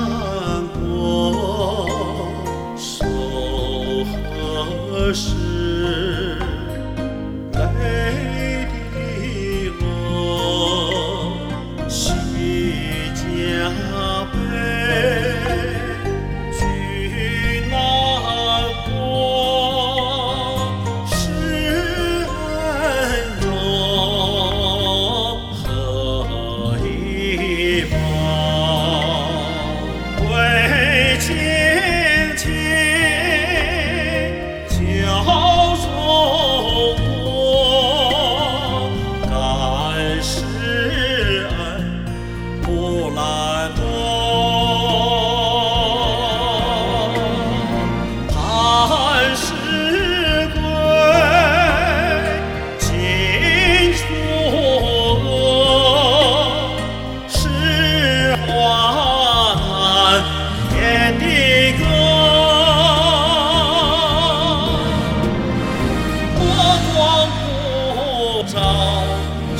love.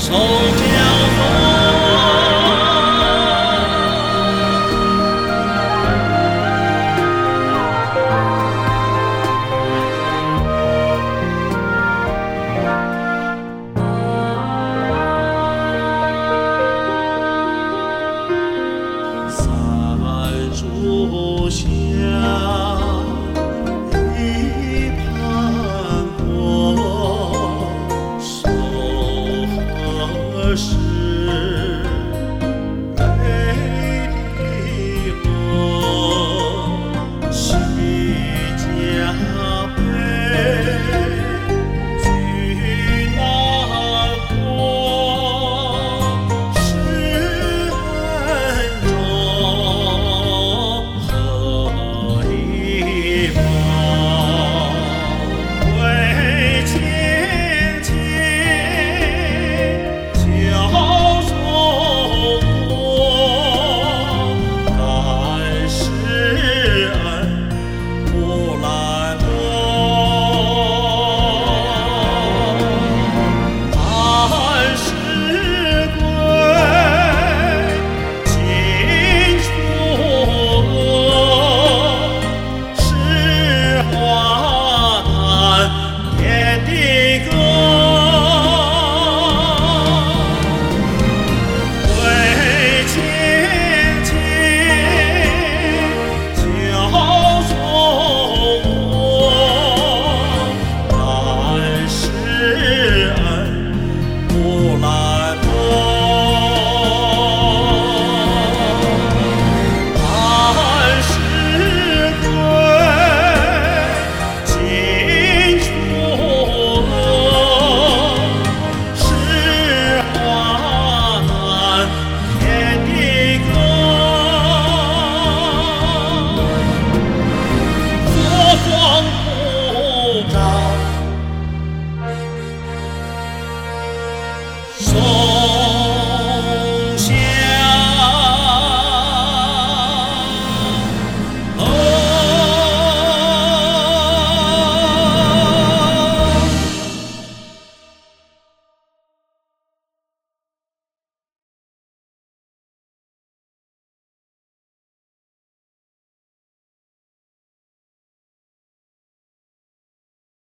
So.